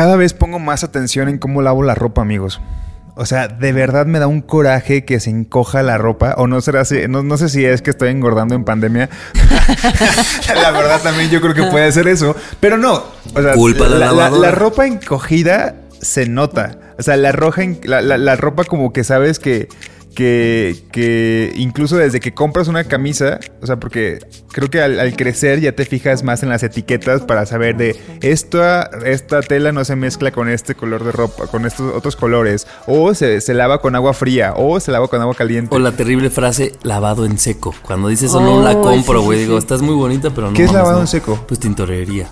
Cada vez pongo más atención en cómo lavo la ropa, amigos. O sea, de verdad me da un coraje que se encoja la ropa. O no será así, no, no sé si es que estoy engordando en pandemia. la verdad también yo creo que puede ser eso. Pero no. O sea, Culpa de la la, la ropa encogida se nota. O sea, la, roja la- la ropa como que sabes que, que, que incluso desde que compras una camisa, o sea, porque creo que al, al crecer ya te fijas más en las etiquetas para saber de esta, esta tela no se mezcla con este color de ropa, con estos otros colores, o se, se lava con agua fría, o se lava con agua caliente. O la terrible frase lavado en seco. Cuando dices eso no la Oh, compro, sí, güey. sí, Digo, estás muy bonita, pero no. ¿Qué es mames, lavado no. en seco? Pues tintorería.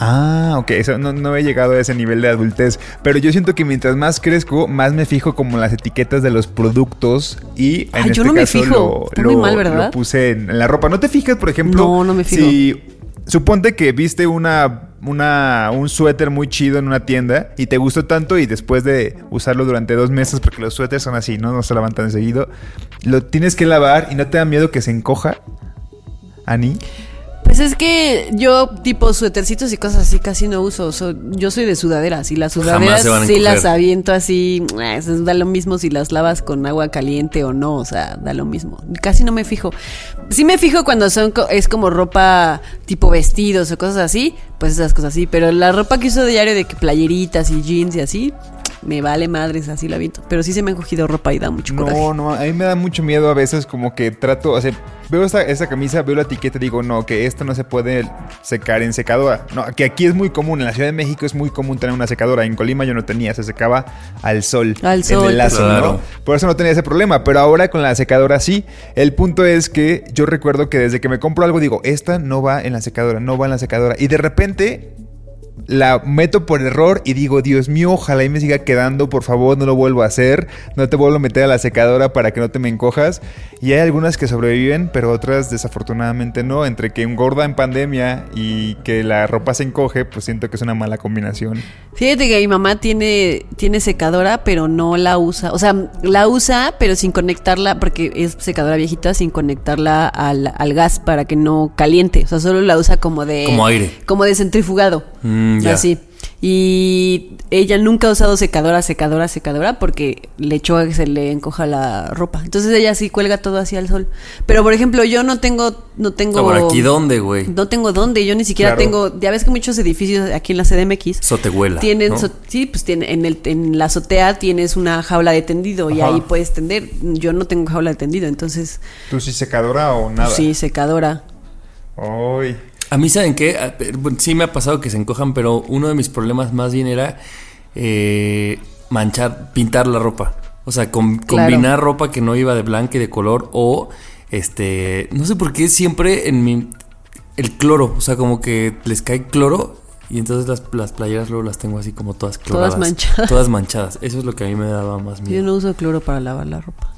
Ah, ok, eso no, no he llegado a ese nivel de adultez. Pero yo siento que mientras más crezco, más me fijo como en las etiquetas de los productos y en Ay, este yo no me caso fijo. lo, Está muy lo- mal, ¿verdad? lo puse en, en la ropa. ¿No te fijas, por ejemplo? No, no me fijo. Si suponte que viste una, una, un suéter muy chido en una tienda y te gustó tanto y después de usarlo durante dos meses, porque los suéteres son así, ¿no? No se lavan tan seguido, lo tienes que lavar y no te da miedo que se encoja. Ani. Pues es que yo, tipo, suétercitos y cosas así casi no uso. So- yo soy de sudaderas y las sudaderas sí las aviento así. eh, Da lo mismo si las lavas con agua caliente o no. O sea, da lo mismo. Casi no me fijo. Sí me fijo cuando son es como ropa tipo vestidos o cosas así. Pues esas cosas así. Pero la ropa que uso diario de que playeritas y jeans y así. Me vale madres, así la aviento. Pero sí se me han cogido ropa y da mucho coraje. No, no, a mí me da mucho miedo a veces como que trato, o sea, veo esta, esta camisa, veo la etiqueta y digo, no, que esta no se puede secar en secadora. No, que aquí es muy común, en la Ciudad de México es muy común tener una secadora. En Colima yo no tenía, se secaba al sol. Al sol, En el lazo, claro. ¿no? Por eso no tenía ese problema, pero ahora con la secadora sí. El punto es que yo recuerdo que desde que me compro algo digo, esta no va en la secadora, no va en la secadora. Y de repente la meto por error y digo, Dios mío, ojalá y me siga quedando, por favor, no lo vuelvo a hacer, no te vuelvo a meter a la secadora para que no te me encojas. Y hay algunas que sobreviven, pero otras desafortunadamente no. Entre que engorda en pandemia y que la ropa se encoge, pues siento que es una mala combinación. Fíjate que mi mamá tiene, tiene secadora, pero no la usa. O sea, la usa, pero sin conectarla, porque es secadora viejita, sin conectarla al, al gas para que no caliente. O sea, solo la usa como de. Como aire. Como de centrifugado. Mm, ya. Así. Y ella nunca ha usado secadora, secadora, secadora, porque le echó a que se le encoja la ropa. Entonces ella sí cuelga todo hacia el sol. Pero por ejemplo, yo no tengo, no tengo. ¿Por aquí dónde, güey? No tengo dónde, yo ni siquiera Claro. tengo, ya ves que muchos edificios aquí en la CDMX Sotehuela. tienen, ¿no? so- sí, pues tiene, en, el, en la azotea tienes una jaula de tendido y ahí puedes tender. Yo no tengo jaula de tendido, entonces, ¿Tú sí secadora o nada? pues sí, secadora. Ay. A mí, ¿saben qué? Sí me ha pasado que se encojan, pero uno de mis problemas más bien era eh, manchar, pintar la ropa. O sea, com- Claro. combinar ropa que no iba de blanca y de color o, este, no sé por qué siempre en mi, el cloro, o sea, como que les cae cloro y entonces las, las playeras luego las tengo así como todas cloradas. manchadas. Todas manchadas. Eso es lo que a mí me daba más miedo. Yo no uso cloro para lavar la ropa.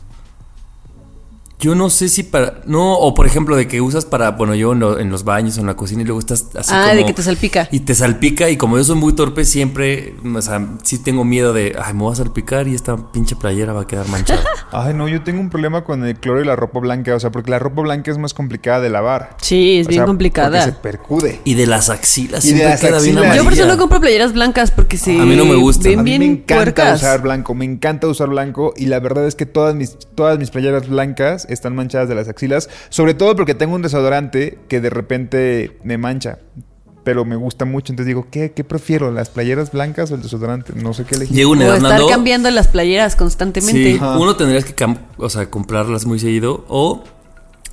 Yo no sé si para. No, o por ejemplo, de que usas para. Bueno, yo en, lo- en los baños o en la cocina y luego estás así. ah, como- de que te salpica. Y te salpica, y como yo soy muy torpe, siempre. O sea, sí tengo miedo de. Ay, me voy a salpicar y esta pinche playera va a quedar manchada. Ay, no, yo tengo un problema con el cloro y la ropa blanca, o sea, porque la ropa blanca es más complicada de lavar. Sí, es O bien sea, complicada. Porque se percude. y de las axilas, Y de siempre las queda bien axilas. Yo por eso no compro playeras blancas porque se A mí no me gustan. ven A mí bien me encanta puercas. usar blanco, me encanta usar blanco y la verdad es que todas mis, todas mis playeras blancas están manchadas de las axilas, sobre todo porque tengo un desodorante que de repente me mancha. pero me gusta mucho. Entonces digo, ¿qué, qué prefiero? ¿Las playeras blancas o el desodorante? No sé qué elegir. Llega una O estar Nando, cambiando las playeras constantemente. Sí, uno tendrías que o sea, comprarlas muy seguido o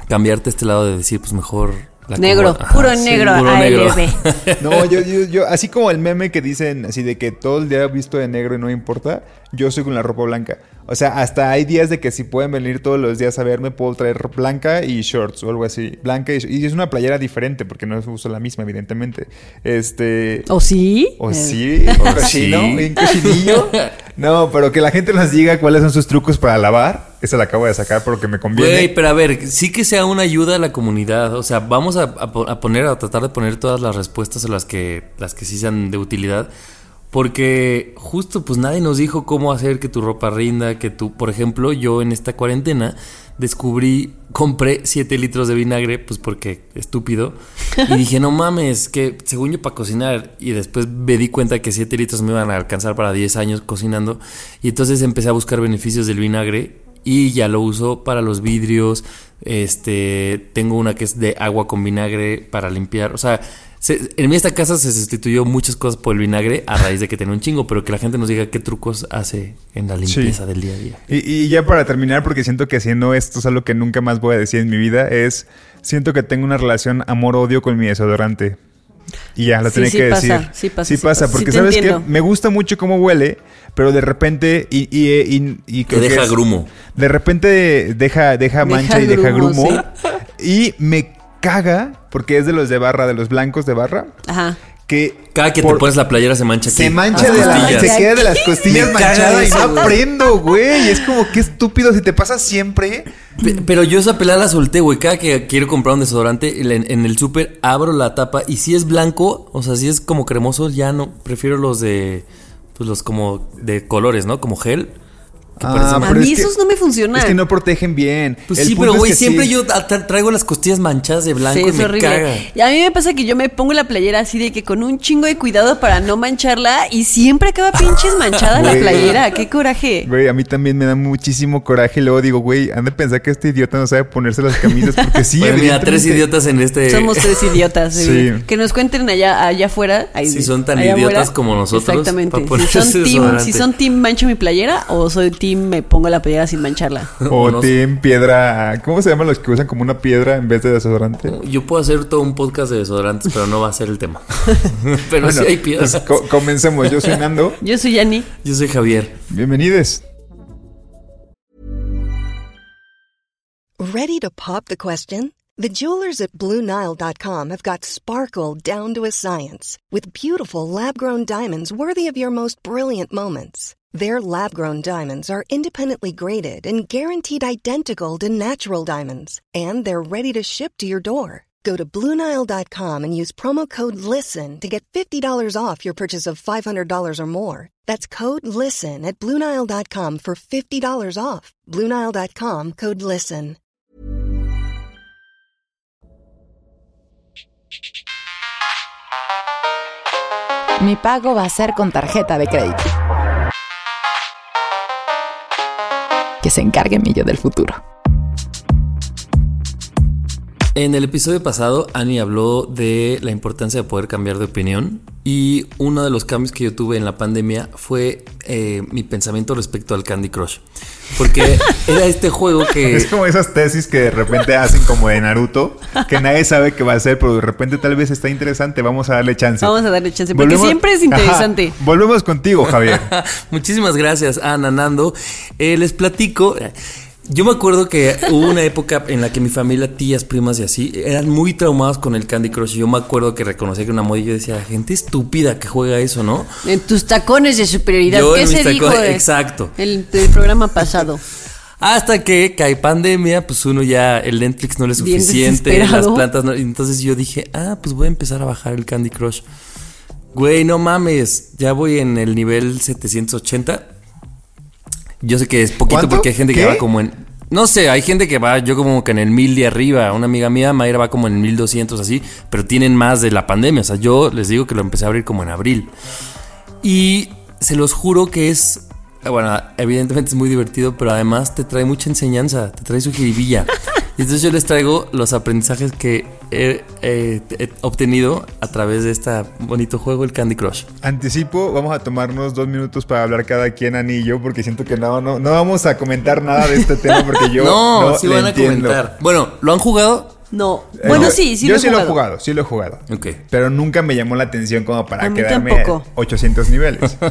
cambiarte a este lado de decir, pues mejor la Negro, Ajá, puro sí, negro, puro negro. ALB. No, yo, yo, yo, así como el meme que dicen así de que todo el día visto de negro y no importa, yo soy con la ropa blanca. O sea, hasta hay días de que si pueden venir todos los días a verme, puedo traer blanca y shorts o algo así. Blanca y, y es una playera diferente porque no uso la misma, evidentemente. Este. ¿O sí? O Eh, sí, O sí. No, pero que la gente nos diga cuáles son sus trucos para lavar. Esa la acabo de sacar porque me conviene. Güey, pero a ver, sí que sea una ayuda a la comunidad. O sea, vamos a, a po- a poner, a tratar de poner todas las respuestas a las que, las que sí sean de utilidad. Porque justo, pues nadie nos dijo cómo hacer que tu ropa rinda, que tú, por ejemplo, yo en esta cuarentena descubrí, compré 7 litros de vinagre, pues porque estúpido. Y dije, no mames, que según yo para cocinar. Y después me di cuenta que 7 litros me iban a alcanzar para 10 años cocinando. Y entonces empecé a buscar beneficios del vinagre y ya lo uso para los vidrios. Este, tengo una que es de agua con vinagre para limpiar. O sea, se- en esta casa se sustituyó muchas cosas por el vinagre a raíz de que tenía un chingo, pero que la gente nos diga qué trucos hace en la limpieza del día a día. Y, y ya para terminar, porque siento que haciendo esto es algo que nunca más voy a decir en mi vida, es siento que tengo una relación amor-odio con mi desodorante. Y ya, lo Sí, tenía sí que pasa, decir. sí pasa, sí pasa, pasa. porque Sí te sabes que entiendo. me gusta mucho cómo huele, pero de repente y, y, y- y Te que deja es- grumo. De repente deja, deja mancha y deja grumo, grumo. Y me caga, porque es de los de barra, de los blancos de barra, Ajá. que Cada que por- te pones la playera se mancha aquí. se mancha de la costillas. se queda de las costillas manchada y no aprendo, güey. Es como que estúpido si te pasa siempre. Pe- Pero yo esa pelada la solté, güey. Cada que quiero comprar un desodorante en, en el súper, abro la tapa y si es blanco, o sea, si es como cremoso, ya no. Prefiero los de, pues los como de colores, ¿no? Como gel. Ah, A mí es que- esos no me funcionan. Es que no protegen bien. Pues El sí, punto pero es güey, que siempre sí. yo tra- traigo las costillas manchadas de blanco Sí, y es me horrible. caga. Y a mí me pasa que yo me pongo la playera así de que con un chingo de cuidado para no mancharla y siempre acaba pinches manchada la playera. ¡Qué coraje! Güey, a mí también me da muchísimo coraje y luego digo, güey, han de pensar que este idiota no sabe ponerse las camisas porque sí, Bueno, mira, tres idiotas en este. Somos tres idiotas. sí. Sí. Que nos cuenten allá, allá afuera. ahí- Si son tan idiotas como nosotros, Exactamente. Si son, team, si son team mancho mi playera o soy team me pongo la playera sin mancharla. O No- team piedra. ¿Cómo se llaman los que usan como una piedra en vez de desodorante? Yo puedo hacer todo un podcast de desodorantes, pero no va a ser el tema. pero sí Bueno, hay piedras. pues, co- comencemos. Yo soy Nando. Yo soy Yani. Yo soy Javier. Bienvenidos. Ready to pop the question? The jewelers at BlueNile.com have got sparkle down to a science with beautiful lab grown diamonds worthy of your most brilliant moments. Their lab grown diamonds are independently graded and guaranteed identical to natural diamonds, and they're ready to ship to your door. Go to BlueNile.com and use promo code LISTEN to get $50 off your purchase of $500 or more. That's code LISTEN at BlueNile.com for $50 off. BlueNile.com code LISTEN. Mi pago va a ser con tarjeta de crédito. Que se encargue mi yo del futuro. En el episodio pasado, Annie habló de la importancia de poder cambiar de opinión y uno de los cambios que yo tuve en la pandemia fue eh, mi pensamiento respecto al Candy Crush. Porque era este juego que... Es como esas tesis que de repente hacen como de Naruto, que nadie sabe qué va a hacer, pero de repente tal vez está interesante, vamos a darle chance. Vamos a darle chance, porque Volvemos- siempre es interesante. Ajá. Volvemos contigo, Javier. Muchísimas gracias, Ana Nando. Eh, les platico. Yo me acuerdo que hubo una época en la que mi familia, tías, primas y así, eran muy traumados con el Candy Crush. Y yo me acuerdo que reconocía que una moda y yo decía, gente estúpida que juega eso, ¿no? En tus tacones de superioridad. Yo ¿Qué en se mis dijo tacones- exacto. El, del programa pasado. Hasta que cae pandemia, pues uno ya, el Netflix no le es Bien suficiente, las plantas no. Entonces yo dije, ah, pues voy a empezar a bajar el Candy Crush. Güey, no mames, ya voy en el nivel 780. Yo sé que es poquito ¿Cuánto? porque hay gente que va como en. No sé, hay gente que va, yo como que en el 1000 de arriba. Una amiga mía, Mayra, va como en el 1200 así, pero tienen más de la pandemia. O sea, yo les digo que lo empecé a abrir como en abril. Y se los juro que es. Bueno, evidentemente es muy divertido, pero además te trae mucha enseñanza, te trae su jiribilla. Y entonces yo les traigo los aprendizajes que he, obtenido a través de este bonito juego, el Candy Crush. Anticipo, vamos a tomarnos dos minutos para hablar cada quien anillo, porque siento que no, no, no vamos a comentar nada de este tema porque yo no, no, sí le van a entiendo. comentar. Bueno, ¿lo han jugado? No. Eh, Bueno, yo- sí, sí yo lo he sí jugado. lo he jugado, sí lo he jugado. Ok. Pero nunca me llamó la atención como para A quedarme tampoco. 800 niveles.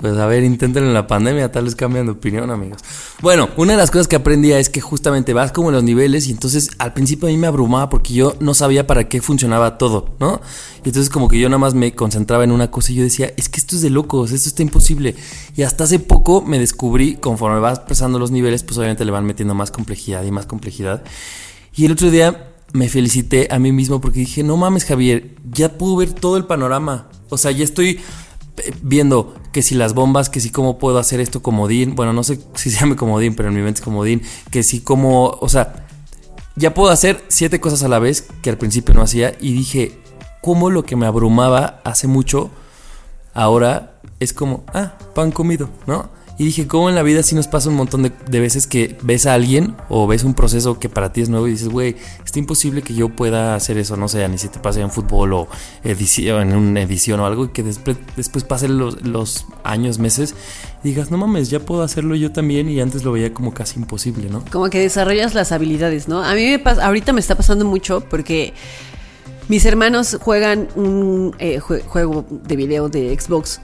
Pues a ver, inténtenlo en la pandemia, tal vez cambian de opinión, amigos. Bueno, una de las cosas que aprendí es que justamente vas como en los niveles y entonces al principio a mí me abrumaba porque yo no sabía para qué funcionaba todo, ¿no? Y entonces como que yo nada más me concentraba en una cosa y yo decía, es que esto es de locos, esto está imposible. Y hasta hace poco me descubrí, conforme vas pasando los niveles, pues obviamente le van metiendo más complejidad y más complejidad. Y el otro día me felicité a mí mismo porque dije, no mames Javier, ya puedo ver todo el panorama. O sea, ya estoy eh, viendo que si las bombas, que si cómo puedo hacer esto comodín. Bueno, no sé si se llame comodín, pero en mi mente es comodín. Que si cómo, o sea, ya puedo hacer siete cosas a la vez que al principio no hacía. Y dije, cómo lo que me abrumaba hace mucho, ahora es como, ah, pan comido, ¿no? Y dije, ¿cómo en la vida sí nos pasa un montón de, veces que ves a alguien o ves un proceso que para ti es nuevo y dices, güey, está imposible que yo pueda hacer eso, no sé, ni si te pase en fútbol o en una edición o algo, y que después, después pasen los, años, meses, y digas, no mames, ya puedo hacerlo yo también y antes lo veía como casi imposible, ¿no? Como que desarrollas las habilidades, ¿no? A mí me pasa, ahorita me está pasando mucho porque mis hermanos juegan un eh, jue- juego de video de Xbox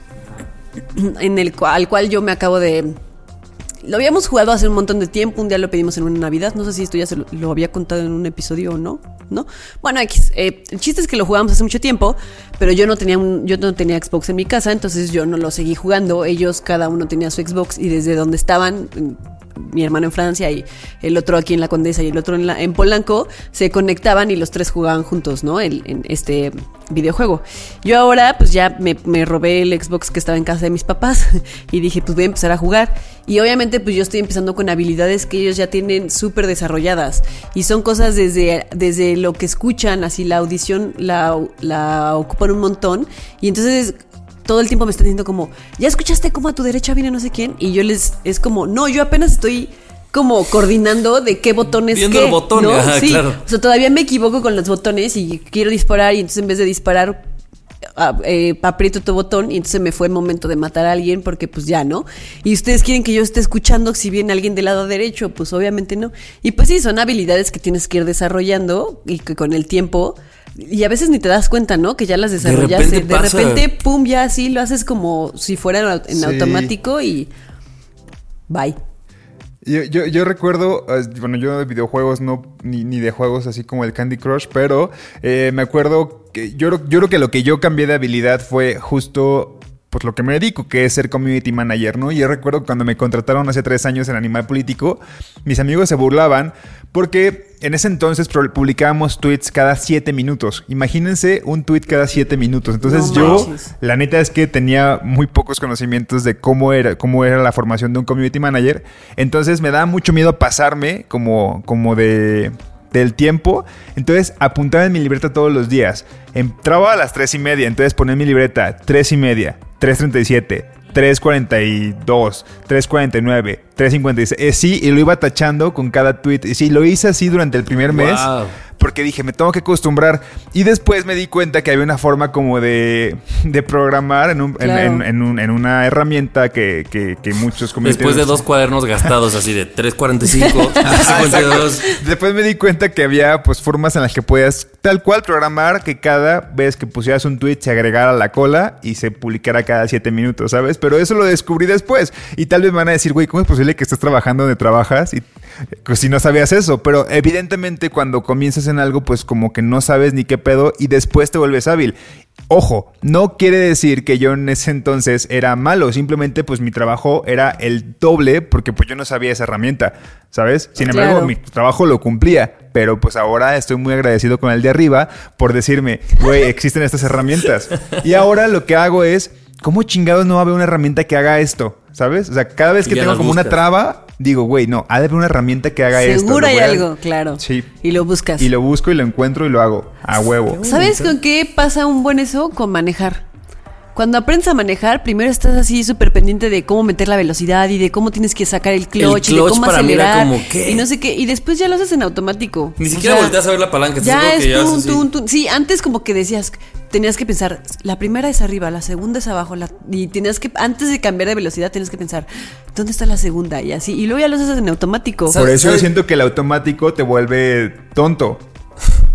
en el cual, al cual yo me acabo de lo habíamos jugado hace un montón de tiempo, un día lo pedimos en una Navidad, no sé si esto ya se lo, había contado en un episodio o no, ¿no? Bueno, X, eh, el chiste es que lo jugamos hace mucho tiempo, pero yo no tenía yo no tenía Xbox en mi casa, entonces yo no lo seguí jugando, ellos cada uno tenía su Xbox y desde donde estaban, mi hermano en Francia y el otro aquí en la Condesa y el otro en, la, en Polanco, se conectaban y los tres jugaban juntos, ¿no? El- en este videojuego. Yo ahora pues ya me, me robé el Xbox que estaba en casa de mis papás y dije pues voy a empezar a jugar. Y obviamente pues yo estoy empezando con habilidades que ellos ya tienen súper desarrolladas y son cosas desde, desde lo que escuchan, así la audición la, la ocupan un montón y entonces todo el tiempo me están diciendo como, ¿ya escuchaste cómo a tu derecha viene no sé quién? Y yo les, es como, no, yo apenas estoy como coordinando de qué botones Viendo qué, el botón, ¿no? ajá, sí, claro. o sea, todavía me equivoco con los botones y quiero disparar y entonces en vez de disparar eh, aprieto tu botón y entonces me fue el momento de matar a alguien porque pues ya, ¿no? Y ustedes quieren que yo esté escuchando si viene alguien del lado derecho, pues obviamente no. Y pues sí, son habilidades que tienes que ir desarrollando y que con el tiempo... Y a veces ni te das cuenta, ¿no? Que ya las desarrollaste. repente De repente, pum, ya así lo haces como si fuera en Sí. automático y... Bye. Yo, yo, yo recuerdo, eh, bueno, yo de videojuegos no, ni, ni de juegos así como el Candy Crush, pero eh, me acuerdo que yo, yo creo que lo que yo cambié de habilidad fue justo pues lo que me dedico, que es ser community manager, ¿no? Y yo recuerdo cuando me contrataron hace tres años en Animal Político, mis amigos se burlaban porque en ese entonces publicábamos tweets cada siete minutos. Imagínense un tweet cada siete minutos. Entonces No yo, manches. la neta es que tenía muy pocos conocimientos de cómo era, cómo era la formación de un community manager. Entonces me daba mucho miedo pasarme como, como de del tiempo. Entonces apuntaba en mi libreta todos los días. Entraba a las tres y media. Entonces ponía en mi libreta tres y media, 3.37. 3.42, 3.49, 3.56. Eh, sí, y lo iba tachando con cada tweet. Y sí, lo hice así durante el primer mes. Porque dije, me tengo que acostumbrar. Y después me di cuenta que había una forma como de, de programar en, un- en- Claro. en- en un- en una herramienta que, que- que muchos Después de dos cuadernos gastados así de 3.45, 52. Después me di cuenta que había pues formas en las que podías tal cual programar que cada vez que pusieras un tweet se agregara a la cola y se publicara cada siete minutos, ¿sabes? Pero eso lo descubrí después. Y tal vez me van a decir, güey, ¿cómo es posible que estés trabajando donde trabajas y pues, si no sabías eso? Pero evidentemente cuando comienzas en algo, pues como que no sabes ni qué pedo y después te vuelves hábil. Ojo, no quiere decir que yo en ese entonces era malo, simplemente pues mi trabajo era el doble porque pues yo no sabía esa herramienta, ¿sabes? Sin embargo, Claro. mi trabajo lo cumplía, pero pues ahora estoy muy agradecido con el de arriba por decirme, güey, existen estas herramientas. Y ahora lo que hago es, ¿cómo chingados no va a haber una herramienta que haga esto? ¿Sabes? O sea, cada vez que tengo como una traba, digo, güey, no, ha de haber una herramienta que haga esto. Seguro hay algo, claro. Sí. Y lo buscas. Y lo busco y lo encuentro y lo hago a huevo. ¿Sabes con qué pasa un buen eso? Con manejar. Cuando aprendes a manejar, primero estás así súper pendiente de cómo meter la velocidad y de cómo tienes que sacar el clutch, y de clutch cómo para mí era acelerar como, ¿qué? y no sé qué. Y después ya lo haces en automático. Ni O siquiera sea, volteas a ver la palanca. Ya es que ya tun. Sí, antes como que decías, tenías que pensar, la primera es arriba, la segunda es abajo, la- y tenías que, antes de cambiar de velocidad, tienes que pensar, ¿dónde está la segunda? Y así, y luego ya lo haces en automático. ¿Sabes? Por eso yo siento que el automático te vuelve tonto.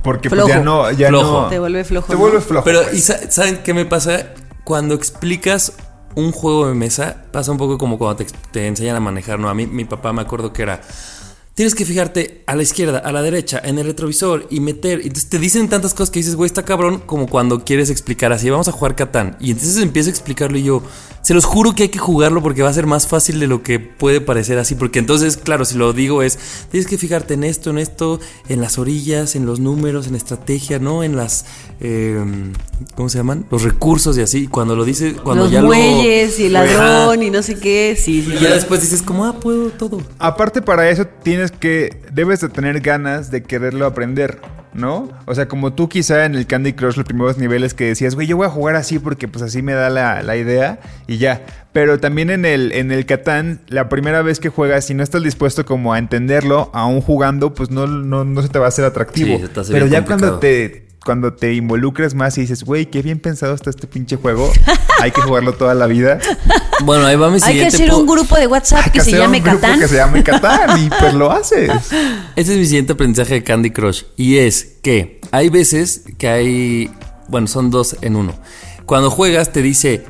Porque pues, ya no, ya Flojo. no. Te vuelve flojo, Te ¿no? vuelve flojo. Pero, pues. ¿y sa- saben qué me pasa? Cuando explicas un juego de mesa, pasa un poco como cuando te, enseñan a manejar, ¿no? A mí, mi papá me acuerdo que era. Tienes que fijarte a la izquierda, a la derecha, en el retrovisor y meter. Entonces te dicen tantas cosas que dices, güey, está cabrón, como cuando quieres explicar así, vamos a jugar Catán. Y entonces empiezo a explicarlo y yo, se los juro que hay que jugarlo porque va a ser más fácil de lo que puede parecer así. Porque entonces, claro, si lo digo es, tienes que fijarte en esto, en esto, en las orillas, en los números, en estrategia, ¿no? En las, eh, ¿cómo se llaman? Los recursos y así. Cuando lo dices, cuando Los ya muelles y el Ajá. ladrón y no sé qué. Sí, sí. Y ya después dices, como, ah, puedo todo. Aparte para eso tienes que, debes de tener ganas de quererlo aprender, ¿no? O sea, como tú quizá en el Candy Crush los primeros niveles que decías, güey, yo voy a jugar así porque pues así me da la, la idea y ya. Pero también en el, en el Catán, la primera vez que juegas, si no estás dispuesto como a entenderlo, aún jugando, pues no, no, no se te va a hacer atractivo. Sí, se te hace Pero bien ya cuando te, cuando te involucras más y dices, güey, qué bien pensado está este pinche juego, hay que jugarlo toda la vida. Bueno, ahí va mi Hay que siguiente hacer un grupo de WhatsApp Hay que se hacer llame un grupo Catán. Que se llame Catán y pues lo haces. Ese es mi siguiente aprendizaje de Candy Crush. Y es que hay veces que hay. Bueno, son dos en uno. Cuando juegas, te dice,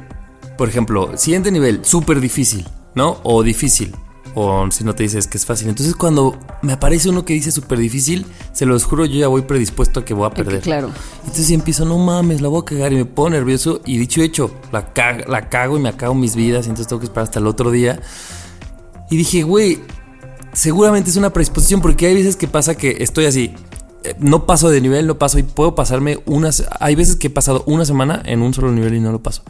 por ejemplo, siguiente nivel, súper difícil, ¿no? O difícil. O si no te dices que es fácil. Entonces, cuando me aparece uno que dice súper difícil, se los juro, yo ya voy predispuesto a que voy a perder. claro. Entonces empiezo, no mames, la voy a cagar y me pongo nervioso. Y dicho hecho, la, ca- la cago y me acabo mis vidas. Y entonces tengo que esperar hasta el otro día. Y dije, güey, seguramente es una predisposición porque hay veces que pasa que estoy así. eh, No paso de nivel, no paso y puedo pasarme unas. Hay veces que he pasado una semana en un solo nivel y no lo paso.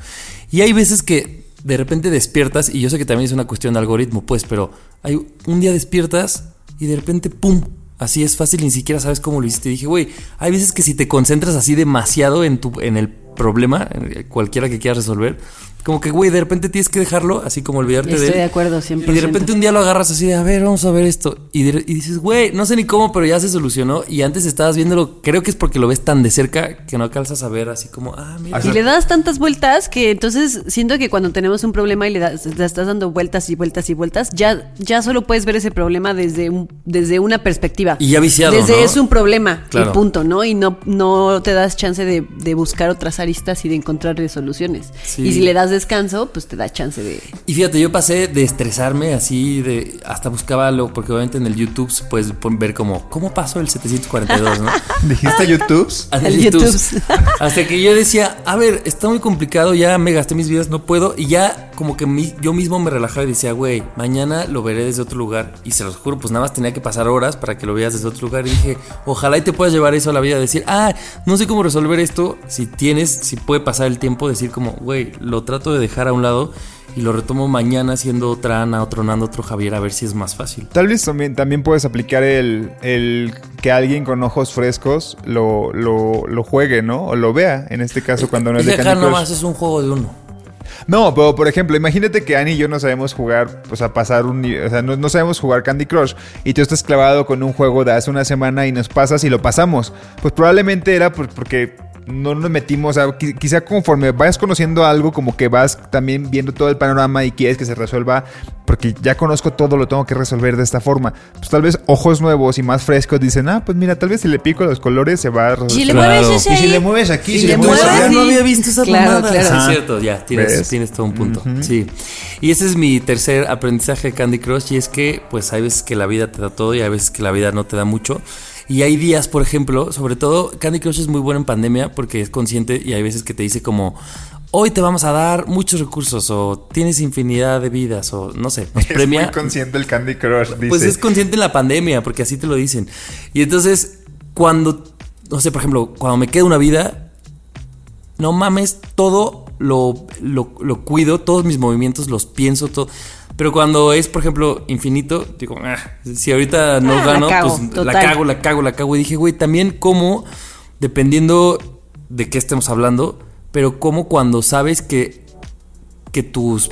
Y hay veces que de repente despiertas, y yo sé que también es una cuestión de algoritmo, pues, pero hay un día despiertas y de repente, ¡pum! Así es fácil, ni siquiera sabes cómo lo hiciste. Dije, güey, hay veces que si te concentras así demasiado en, tu, en el problema, cualquiera que quieras resolver, como que, güey, de repente tienes que dejarlo, así como olvidarte de Estoy él. de acuerdo, 100%. Y de repente un día lo agarras así de, a ver, vamos a ver esto. Y, de- y dices, güey, no sé ni cómo, pero ya se solucionó. Y antes estabas viéndolo, creo que es porque lo ves tan de cerca que no alcanzas a ver así como, ah, mira. Y le das tantas vueltas que entonces siento que cuando tenemos un problema y le, das, le estás dando vueltas y vueltas y vueltas, ya, ya solo puedes ver ese problema desde, un, desde una perspectiva. Y ya viciado, Desde ¿no? es un problema Claro. y punto, ¿no? Y no, no te das chance de, de buscar otras aristas y de encontrar soluciones. Sí. Y si le das descanso, pues te da chance de... Y fíjate, yo pasé de estresarme así, de hasta buscaba lo, porque obviamente en el YouTube puedes ver como, ¿cómo pasó el 742, no? ¿Dijiste YouTube? El YouTube. YouTube. Hasta que yo decía, a ver, está muy complicado, ya me gasté mis vidas, no puedo. Y ya como que mi- yo mismo me relajaba y decía, güey, mañana lo veré desde otro lugar. Y se los juro, pues nada más tenía que pasar horas para que lo veas desde otro lugar. Y dije, ojalá y te puedas llevar eso a la vida, decir, ah, no sé cómo resolver esto. Si tienes, si puede pasar el tiempo, decir como, güey, lo trato de dejar a un lado y lo retomo mañana siendo otra Ana, otro Nando, otro Javier, a ver si es más fácil. Tal vez también, también puedes aplicar el, el que alguien con ojos frescos lo, lo, lo juegue, ¿no? O lo vea, en este caso, cuando no es Es de Candy Crush. nomás es un juego de uno. No, pero por ejemplo, imagínate que Ani y yo no sabemos jugar, o sea, pasar un o sea, no, no sabemos jugar Candy Crush y tú estás clavado con un juego de hace una semana y nos pasas y lo pasamos. Pues probablemente era por- porque no nos metimos, o sea, qui- quizá conforme vayas conociendo algo, como que vas también viendo todo el panorama y quieres que se resuelva, porque ya conozco todo, lo tengo que resolver de esta forma. Pues tal vez ojos nuevos y más frescos dicen, ah, pues mira, tal vez si le pico los colores se va a resolver. Si le Claro. mueves ese Y si le mueves aquí, y si le le mueves mueves, allá, sí. no había visto esa Claro, claro. Sí, Ajá. es cierto, ya, tienes todo un punto. Sí. Y ese es mi tercer aprendizaje de Candy Crush y es que pues hay veces que la vida te da todo y hay veces que la vida no te da mucho. Y hay días, por ejemplo, sobre todo Candy Crush es muy bueno en pandemia porque es consciente y hay veces que te dice como hoy te vamos a dar muchos recursos o tienes infinidad de vidas o no sé, nos Es premia. muy consciente el Candy Crush, dice. Pues es consciente en la pandemia, porque así te lo dicen. Y entonces, cuando, no sé, por ejemplo, cuando me queda una vida, no mames, todo lo, lo, lo cuido, todos mis movimientos los pienso, todo. Pero cuando es, por ejemplo, infinito, digo, "Ah, si ahorita no Ah, la gano, cago, pues la cago, la cago, la cago. Y dije, güey, también como, dependiendo de qué estemos hablando, pero como cuando sabes que, que tus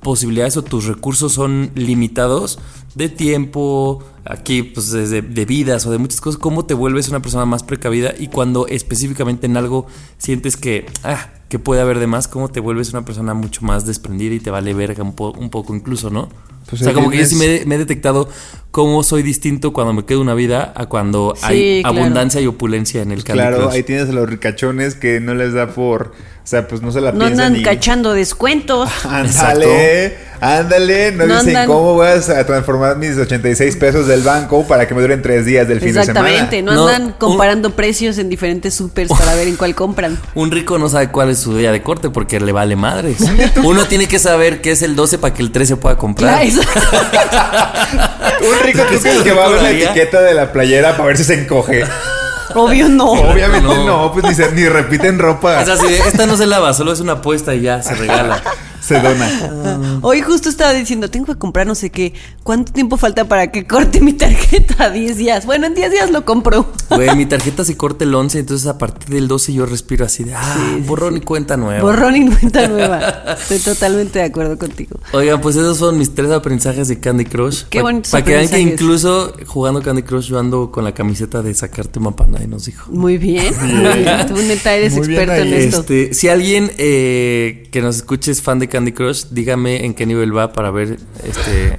posibilidades o tus recursos son limitados de tiempo, aquí pues desde de vidas o de muchas cosas, cómo te vuelves una persona más precavida y cuando específicamente en algo sientes que, ah, que puede haber de más, cómo te vuelves una persona mucho más desprendida y te vale verga un, po- un poco incluso, ¿no? Pues o sea, como que yo sí me, me he detectado cómo soy distinto cuando me quedo una vida a cuando Sí, hay claro. abundancia y opulencia en el Candy Claro, Crush. ahí tienes a los ricachones que no les da por. O sea, pues no se la No piensan andan ni- cachando descuentos. Ándale, ándale, no, No dicen andan- cómo voy a transformar mis 86 pesos del banco para que me duren tres días del fin de semana. Exactamente, no No, andan un- comparando precios en diferentes supers para ver en cuál compran. Un rico no sabe cuál es su día de corte porque le vale madres. Uno tiene que saber qué es el 12 para que el 13 pueda comprar. Un rico tú crees que va a ver la etiqueta de la playera para ver si se encoge. Obvio no. Obviamente No. no, pues ni, se- ni repiten ropa. Es así, de, esta no se lava, solo es una apuesta y ya se regala. Se dona. Hoy justo estaba diciendo, tengo que comprar no sé qué. ¿Cuánto tiempo falta para que corte mi tarjeta? 10 días. Bueno, en 10 días lo compro. Güey, mi tarjeta se corta el 11, entonces a partir del 12 yo respiro así de, ah, borrón y cuenta nueva. Borrón y cuenta nueva. Estoy totalmente de acuerdo contigo. Oigan, pues esos son mis tres aprendizajes de Candy Crush. Qué bonitos Para que vean que incluso jugando Candy Crush yo ando con la camiseta de sacarte mapa, nadie nos dijo. Muy bien. Muy bien. Tú neta eres Muy bien experto en esto. Este, si alguien eh, que nos escuche es fan de Candy Crush, dígame en qué nivel va para ver, este,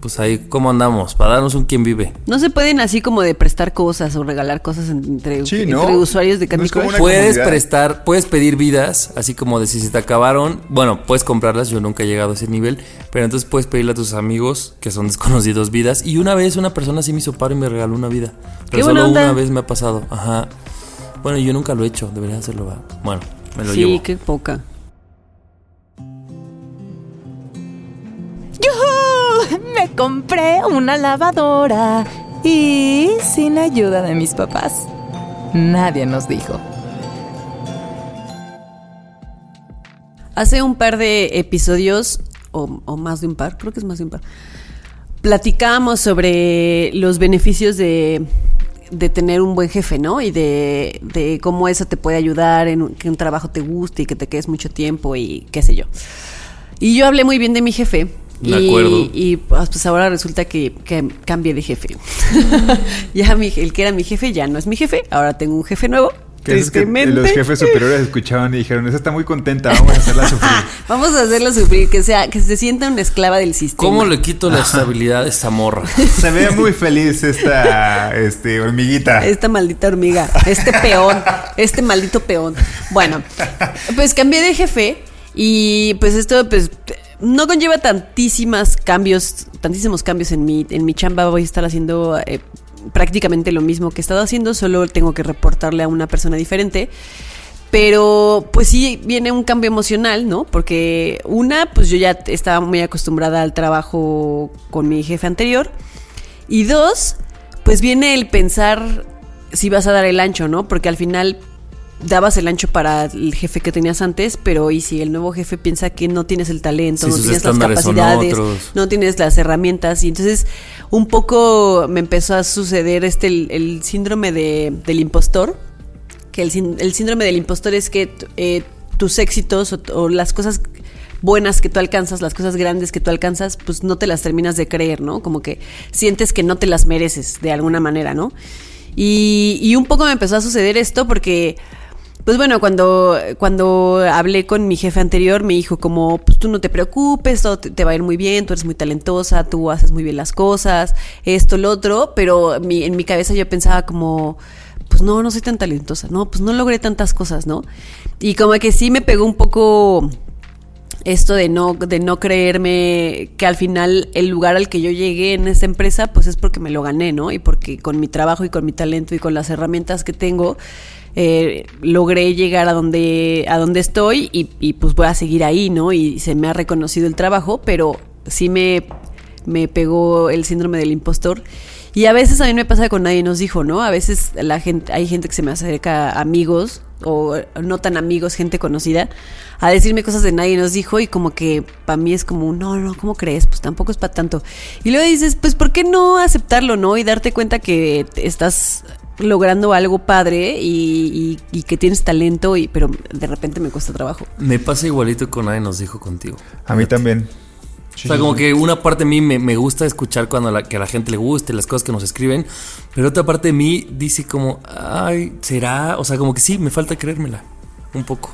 pues ahí cómo andamos, para darnos un quién vive. No se pueden así como de prestar cosas o regalar cosas entre, Sí, ¿no? usuarios de No Candy como Crush. Puedes comunidad. prestar, puedes pedir vidas, así como de si se te acabaron, bueno, puedes comprarlas, yo nunca he llegado a ese nivel, pero entonces puedes pedirle a tus amigos que son desconocidos vidas. Y una vez una persona sí me hizo paro y me regaló una vida. Pero ¡Qué buena solo onda! una vez me ha pasado. Ajá. Bueno, yo nunca lo he hecho, debería hacerlo. Bueno, me lo Sí, llevo. qué poca. Compré una lavadora y sin ayuda de mis papás. Nadie nos dijo. Hace un par de episodios, o, más de un par, creo que es más de un par, platicábamos sobre los beneficios de, de tener un buen jefe, ¿no? Y de, de cómo eso te puede ayudar en que un trabajo te guste y que te quedes mucho tiempo y qué sé yo. Y yo hablé muy bien de mi jefe. De y, acuerdo. y, pues pues ahora resulta que, que cambié de jefe. ya mi- el que era mi jefe ya no es mi jefe, ahora tengo un jefe nuevo. Que es que Tristemente. los jefes superiores escuchaban y dijeron, esa está muy contenta, vamos a hacerla sufrir. Vamos a hacerlo sufrir, que sea, que se sienta una esclava del sistema. ¿Cómo le quito la estabilidad a esta morra? Se ve muy feliz esta este, hormiguita. Esta maldita hormiga, este peón, este maldito peón. Bueno, pues cambié de jefe y pues esto pues no conlleva tantísimas cambios, tantísimos cambios en mi, en mi chamba. Voy a estar haciendo eh, prácticamente lo mismo que he estado haciendo, solo tengo que reportarle a una persona diferente. Pero pues sí viene un cambio emocional, ¿no? Porque una, pues yo ya estaba muy acostumbrada al trabajo con mi jefe anterior. Y dos, pues viene el pensar si vas a dar el ancho, ¿no? Porque al final dabas el ancho para el jefe que tenías antes, pero y si el nuevo jefe piensa que no tienes el talento, Sí, no tienes las capacidades, no tienes las herramientas, y entonces un poco me empezó a suceder este el, el síndrome de, del impostor, que el, sín- el síndrome del impostor es que eh, tus éxitos o, o las cosas buenas que tú alcanzas, las cosas grandes que tú alcanzas, pues no te las terminas de creer, ¿no? Como que sientes que no te las mereces de alguna manera, ¿no? Y, y un poco me empezó a suceder esto porque, pues bueno, cuando, cuando hablé con mi jefe anterior, me dijo como, pues tú no te preocupes, todo te, te va a ir muy bien, tú eres muy talentosa, tú haces muy bien las cosas, esto, lo otro, pero mi- en mi cabeza yo pensaba como, pues no, no soy tan talentosa, no, pues no logré tantas cosas, ¿no? Y como que sí me pegó un poco esto de no, de no creerme que al final el lugar al que yo llegué en esta empresa, pues es porque me lo gané, ¿no? Y porque con mi trabajo y con mi talento y con las herramientas que tengo, eh, logré llegar a donde, a donde estoy y, y, pues voy a seguir ahí, ¿no? Y se me ha reconocido el trabajo, pero sí me, me pegó el síndrome del impostor. Y a veces a mí me pasa con nadie nos dijo, ¿no? A veces la gente, hay gente que se me acerca, amigos o no tan amigos, gente conocida, a decirme cosas de nadie nos dijo y como que para mí es como, no, no, ¿cómo crees? Pues tampoco es para tanto. Y luego dices, pues ¿por qué no aceptarlo, no? Y darte cuenta que estás logrando algo padre y, y- y que tienes talento, y, pero de repente me cuesta trabajo. Me pasa igualito con nadie nos dijo contigo. A mí también. O sea, como que una parte de mí me, me gusta escuchar cuando la- que a la gente le guste las cosas que nos escriben, pero otra parte de mí dice como, ay, ¿será? O sea, como que sí, me falta creérmela. Un poco.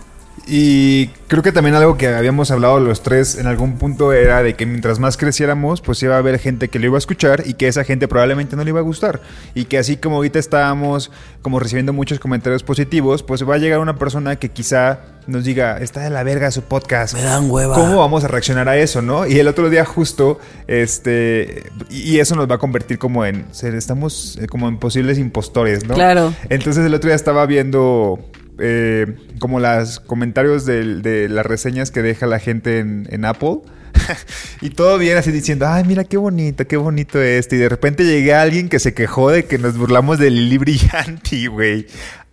Y creo que también algo que habíamos hablado los tres en algún punto era de que mientras más creciéramos, pues iba a haber gente que lo iba a escuchar y que esa gente probablemente no le iba a gustar. Y que así como ahorita estábamos como recibiendo muchos comentarios positivos, pues va a llegar una persona que quizá nos diga, está de la verga su podcast. Me dan hueva. ¿Cómo vamos a reaccionar a eso, no? Y el otro día justo, este, y eso nos va a convertir como en, estamos eh, como en posibles impostores, ¿no? Claro. Entonces el otro día estaba viendo eh, como los comentarios de, las reseñas que deja la gente en, en Apple. y todo bien así diciendo, ay, mira qué bonito, qué bonito este. Y de repente llegué a alguien que se quejó de que nos burlamos de Lili Brillanti, güey.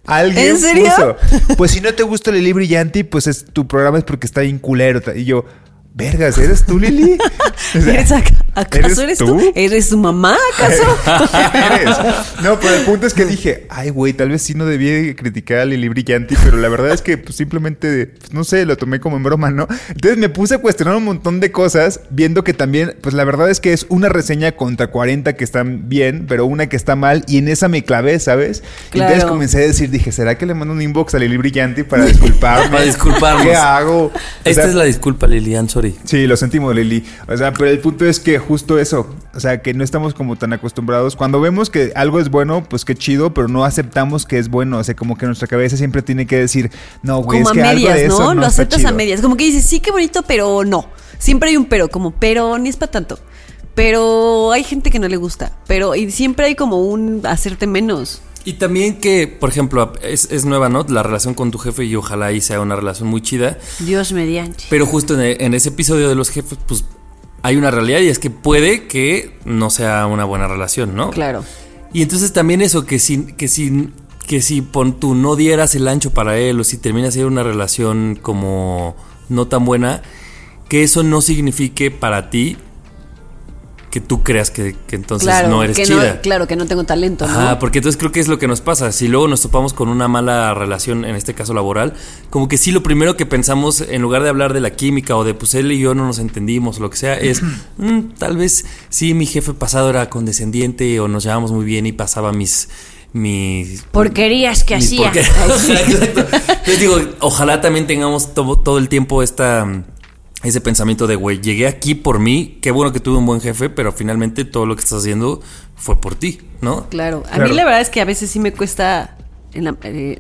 Alguien ¿En serio? puso, pues si no te gusta Lili Brillanti, pues es, tu programa es porque está bien culero. Y yo, vergas, ¿eres tú, Lili? O sea, ¿Eres ac- ¿Acaso eres, ¿eres tú? tú? ¿Eres tu mamá, acaso? ¿Quién eres? No, pero el punto es que dije, ay, güey, tal vez sí no debía criticar a Lili Brillanti, pero la verdad es que pues, simplemente, pues, no sé, lo tomé como en broma, ¿no? Entonces me puse a cuestionar un montón de cosas, viendo que también, pues la verdad es que es una reseña contra 40 que están bien, pero una que está mal, y en esa me clavé, ¿sabes? Entonces comencé a decir, dije, ¿será que le mando un inbox a Lili Brillanti para disculparme? Para disculparnos. ¿Qué hago? O Esta sea, es la disculpa, Lilian, sorry. Sí, lo sentimos, Lili. O sea, pero el punto es que justo eso, o sea, que no estamos como tan acostumbrados. Cuando vemos que algo es bueno, pues qué chido, pero no aceptamos que es bueno. O sea, como que nuestra cabeza siempre tiene que decir, no, güey, como es que a medias, algo de eso ¿no? no Lo aceptas a chido". medias. Como que dices, sí, qué bonito, pero no. Siempre hay un pero, como, pero ni es para tanto. Pero hay gente que no le gusta. Pero, y siempre hay como un hacerte menos. Y también que, por ejemplo, es, es nueva, ¿no? La relación con tu jefe y ojalá ahí sea una relación muy chida. Dios mediante. Pero justo en, en ese episodio de los jefes, pues hay una realidad y es que puede que no sea una buena relación, ¿no? Claro. Y entonces también eso, que si, que si, que si pon tú no dieras el ancho para él o si termina siendo una relación como no tan buena, que eso no signifique para ti que tú creas que, que entonces claro, no eres que chida. No, claro, que no tengo talento, ¿no? Ajá, porque entonces creo que es lo que nos pasa. Si luego nos topamos con una mala relación, en este caso laboral, como que sí lo primero que pensamos, en lugar de hablar de la química o de pues él y yo no nos entendimos o lo que sea, es "Mm, tal vez sí mi jefe pasado era condescendiente o nos llevábamos muy bien y pasaba mis mis Porquerías que mis hacía. Exacto. Entonces digo, ojalá también tengamos todo, todo el tiempo esta ese pensamiento de, güey, llegué aquí por mí, qué bueno que tuve un buen jefe, pero finalmente todo lo que estás haciendo fue por ti, ¿no? Claro, a Claro. mí la verdad es que a veces sí me cuesta. en la- eh,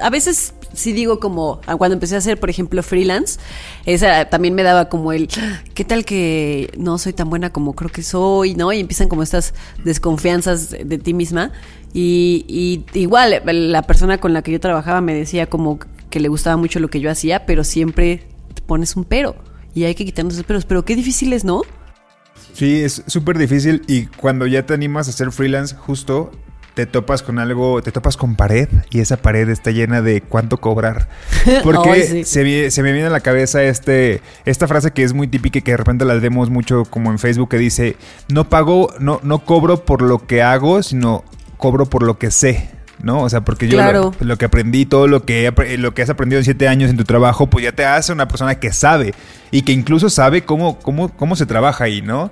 a veces sí digo como ah, cuando empecé a hacer, por ejemplo, freelance, esa también me daba como el ¿qué tal que no soy tan buena como creo que soy? ¿No? Y empiezan como estas desconfianzas de, de ti misma. Y, y igual, la persona con la que yo trabajaba me decía como que le gustaba mucho lo que yo hacía, pero siempre te pones un pero. Y hay que quitarnos esos peros. Pero qué difícil es, ¿no? Sí, es súper difícil y cuando ya te animas a ser freelance, justo te topas con algo, te topas con pared y esa pared está llena de cuánto cobrar. Porque sí. se me viene a la cabeza este, esta frase que es muy típica y que de repente la vemos mucho como en Facebook que dice, no pago, no, no cobro por lo que hago, sino cobro por lo que sé. ¿No? O sea, porque yo Claro. lo, lo que aprendí, todo lo que, apre- lo que has aprendido en siete años en tu trabajo, pues ya te hace una persona que sabe y que incluso sabe cómo, cómo, cómo se trabaja ahí, ¿no?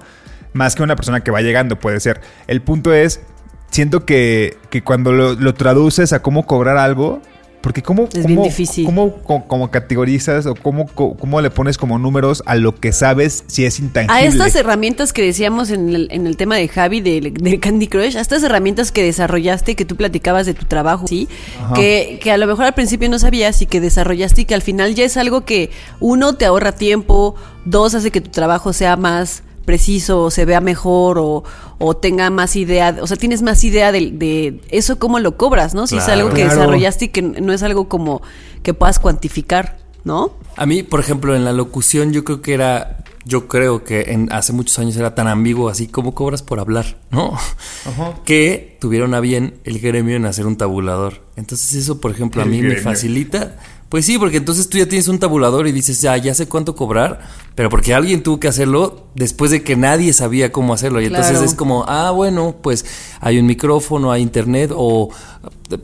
Más que una persona que va llegando, puede ser. El punto es, siento que, que cuando lo, lo traduces a cómo cobrar algo, porque cómo, Es cómo, bien difícil. cómo, categorizas o cómo, cómo le pones como números a lo que sabes si es intangible. A estas herramientas que decíamos en el, en el tema de Javi del, del Candy Crush, a estas herramientas que desarrollaste, que tú platicabas de tu trabajo, ¿sí? Que, que a lo mejor al principio no sabías y que desarrollaste y que al final ya es algo que, uno, te ahorra tiempo, dos, hace que tu trabajo sea más preciso, o se vea mejor o, o tenga más idea, o sea, tienes más idea de, de eso cómo lo cobras, ¿no? Si es algo que Claro. desarrollaste y que no es algo como que puedas cuantificar, ¿no? A mí, por ejemplo, en la locución yo creo que era, yo creo que en, hace muchos años era tan ambiguo así como cobras por hablar, ¿no? Que tuvieron a bien el gremio en hacer un tabulador. Entonces eso, por ejemplo, a mí me facilita Pues sí, porque entonces tú ya tienes un tabulador y dices, ya, ya sé cuánto cobrar, pero porque alguien tuvo que hacerlo después de que nadie sabía cómo hacerlo. Y entonces es como, ah, bueno, pues hay un micrófono, hay internet, o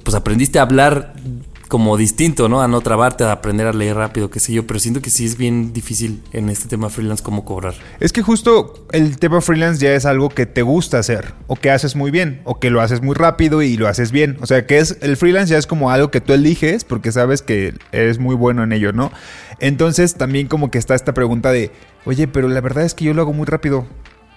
pues aprendiste a hablar como distinto, ¿no? A no trabarte, a aprender a leer rápido, qué sé yo, pero siento que sí es bien difícil en este tema freelance cómo cobrar. Es que justo el tema freelance ya es algo que te gusta hacer, o que haces muy bien, o que lo haces muy rápido y lo haces bien. O sea, que es el freelance ya es como algo que tú eliges porque sabes que eres muy bueno en ello, ¿no? Entonces también como que está esta pregunta de, oye, pero la verdad es que yo lo hago muy rápido.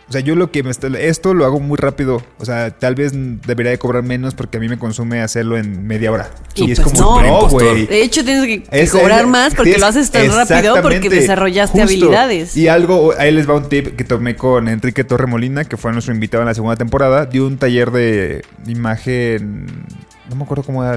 O sea, yo lo que me está- esto lo hago muy rápido. O sea, tal vez debería de cobrar menos porque a mí me consume hacerlo en media hora. Y Y, es pues como, no. no, güey. De hecho, tienes que, Es- cobrar es- más porque tienes- lo haces tan rápido porque desarrollaste justo. habilidades. Y algo, ahí les va un tip que tomé con Enrique Torremolina, que fue nuestro invitado en la segunda temporada. Dio un taller de imagen. No me acuerdo cómo era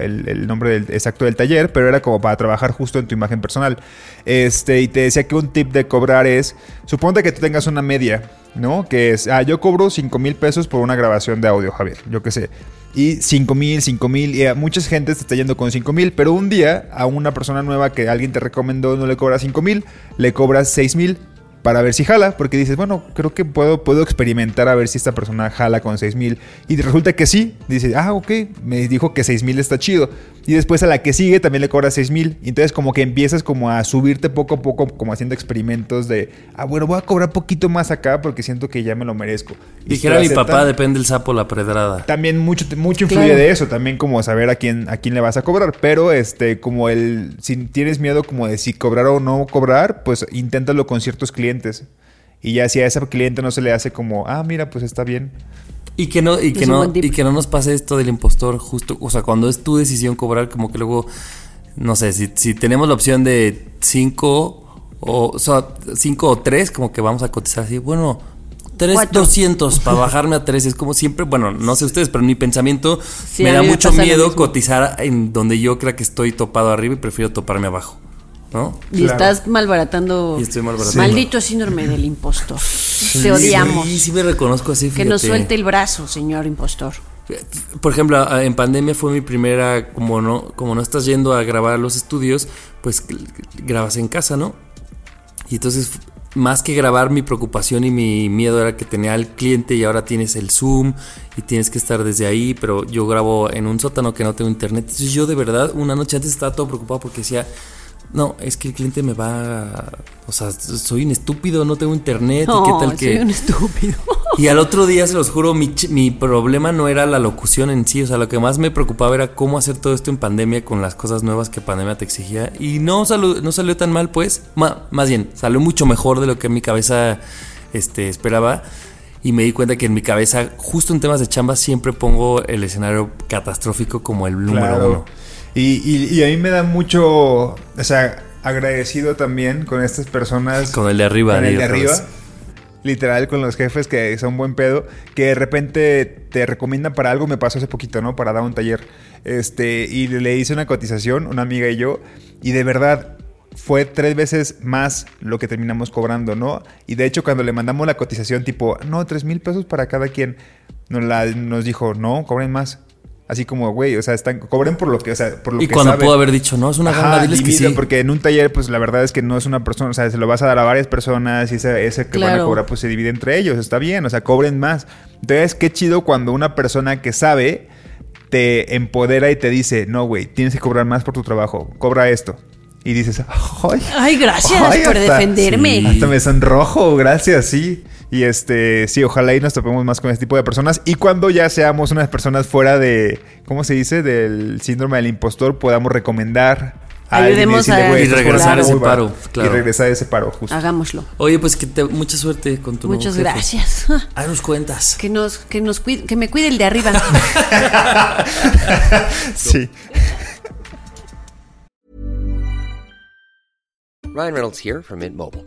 el, nombre exacto del taller, pero era como para trabajar justo en tu imagen personal. Este, y te decía que un tip de cobrar es: suponte que tú tengas una media, ¿no? Que es, ah, yo cobro 5 mil pesos por una grabación de audio, Javier, yo qué sé. Y 5 mil, 5 mil, y a mucha gente se está yendo con 5 mil, pero un día a una persona nueva que alguien te recomendó no le cobras 5 mil, le cobras 6 mil para ver si jala, porque dices, bueno, creo que puedo, puedo experimentar a ver si esta persona jala con 6 mil. Y resulta que sí, dice, ah, ok, me dijo que 6 mil está chido. Y después a la que sigue también le cobras 6 mil. Y entonces como que empiezas como a subirte poco a poco, como haciendo experimentos de, ah, bueno, voy a cobrar poquito más acá porque siento que ya me lo merezco. Y Dijera mi papá, depende el sapo la predrada. También mucho, mucho influye Claro. de eso, también como saber a quién, a quién le vas a cobrar. Pero este, como el, si tienes miedo como de si cobrar o no cobrar, pues inténtalo con ciertos clientes. Y ya si a ese cliente no se le hace como, ah, mira, pues está bien. Y que no, y que no, y que no nos pase esto del impostor justo, o sea, cuando es tu decisión cobrar, como que luego, no sé, si, si tenemos la opción de 5 o, o sea, 5 o 3, como que vamos a cotizar así, bueno, 3 Cuatro. 200 para bajarme a 3, es como siempre, bueno, no sé ustedes, pero en mi pensamiento Sí, me a da me mucho miedo cotizar en donde yo crea que estoy topado arriba y prefiero toparme abajo, ¿no? Y estás malbaratando. Y estoy malbaratando. Maldito síndrome del impostor. Te odiamos. Sí, sí me reconozco así, Que nos suelte el brazo, señor impostor. Por ejemplo, en pandemia fue mi primera, como no, como no estás yendo a grabar a los estudios, pues grabas en casa, ¿no? Y entonces, más que grabar, mi preocupación y mi miedo era que tenía al cliente y ahora tienes el Zoom y tienes que estar desde ahí, pero yo grabo en un sótano que no tengo internet. Entonces yo de verdad, una noche antes estaba todo preocupado porque decía, no, es que el cliente me va, a- o sea, soy un estúpido, no tengo internet, y qué No, tal que... soy un estúpido. Y al otro día, se los juro, mi, ch- mi problema no era la locución en sí. O sea, lo que más me preocupaba era cómo hacer todo esto en pandemia con las cosas nuevas que pandemia te exigía. Y no, salió- no salió tan mal, pues. Ma- más bien, salió mucho mejor de lo que mi cabeza este, esperaba. Y me di cuenta que en mi cabeza, justo en temas de chamba, siempre pongo el escenario catastrófico como el número Claro. uno. Y, y- y a mí me da mucho, o sea, agradecido también con estas personas. Con el de arriba, Con el de arriba. vez. Literal, con los jefes que son buen pedo, que de repente te recomiendan para algo, me pasó hace poquito, ¿no? Para dar un taller. Este, y le hice una cotización, una amiga y yo, y de verdad fue tres veces más lo que terminamos cobrando, ¿no? Y de hecho, cuando le mandamos la cotización, tipo, no, tres mil pesos para cada quien, nos, la, nos dijo, no, cobren más. Así como, güey, o sea, están, cobren por lo que, o sea, por lo Y que cuando saben. pudo haber dicho, no, es una ganga, Ajá, diles que sí. porque en un taller, pues la verdad es que no es una persona, o sea, se lo vas a dar a varias personas y ese, ese que van a Claro. cobrar, pues se divide entre ellos, está bien, o sea, cobren más. Entonces, qué chido cuando una persona que sabe te empodera y te dice, no, güey, tienes que cobrar más por tu trabajo, cobra esto. Y dices, ¡ay! Ay, gracias Ay, por hasta- defenderme. Sí. Hasta me sonrojo, gracias, sí. Y este, sí, ojalá y nos topemos más con este tipo de personas. Y cuando ya seamos unas personas fuera de, ¿cómo se dice? Del síndrome del impostor, podamos recomendar a alguien Ayudemos a- "Güey, Y estás regresar cobrando ese muy barato". paro, claro. Y regresar ese paro, justo. Hagámoslo. Oye, pues que te, mucha suerte con tu nuevo Muchas jefe. gracias. Ahí nos cuentas. Que nos, que nos cuide, que me cuide el de arriba. Sí. Ryan Reynolds here from Mint Mobile.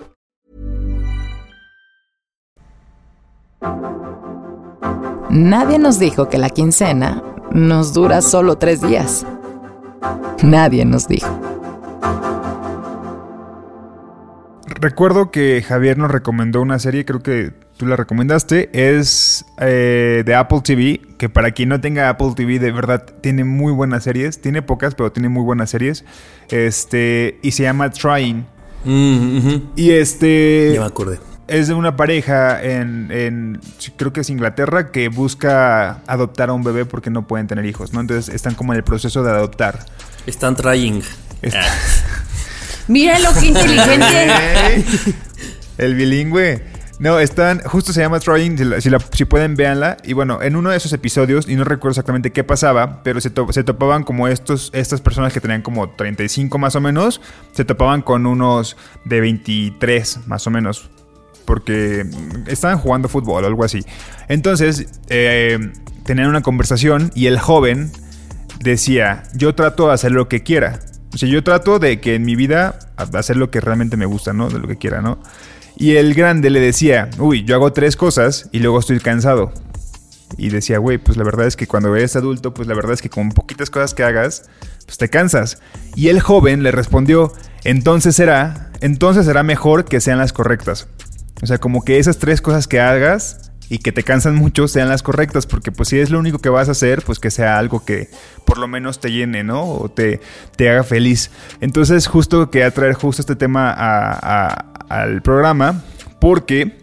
Nadie nos dijo que la quincena nos dura solo tres días. Nadie nos dijo. Recuerdo que Javier nos recomendó una serie, creo que tú la recomendaste, es eh, de Apple TV, que para quien no tenga Apple TV, de verdad tiene muy buenas series, tiene pocas, pero tiene muy buenas series, este, y se llama Trying. Mm. Y este... Ya me acordé. Es de una pareja en, en- creo que es Inglaterra, que busca adoptar a un bebé porque no pueden tener hijos, ¿no? Entonces están como en el proceso de adoptar. Están trying. Es- Míralo, qué inteligente. Ey, El bilingüe. No, están, justo se llama Trying, si, la- si, la- si pueden véanla. Y bueno, en uno de esos episodios, y no recuerdo exactamente qué pasaba, pero se, to- se topaban como estos, estas personas que tenían como 35 más o menos, se topaban con unos de 23 más o menos, porque estaban jugando fútbol o algo así. Entonces, eh, tenían una conversación y el joven decía, yo trato de hacer lo que quiera. O sea, yo trato de que en mi vida hacer lo que realmente me gusta, ¿no? De lo que quiera, ¿no? Y el grande le decía, uy, yo hago tres cosas y luego estoy cansado. Y decía, güey, pues la verdad es que cuando eres adulto, pues la verdad es que con poquitas cosas que hagas, pues te cansas. Y el joven le respondió, entonces será, entonces será mejor que sean las correctas. O sea, como que esas tres cosas que hagas y que te cansan mucho sean las correctas, porque pues si es lo único que vas a hacer, pues que sea algo que por lo menos te llene, ¿no? O te, te haga feliz. Entonces justo quería traer justo este tema al programa, porque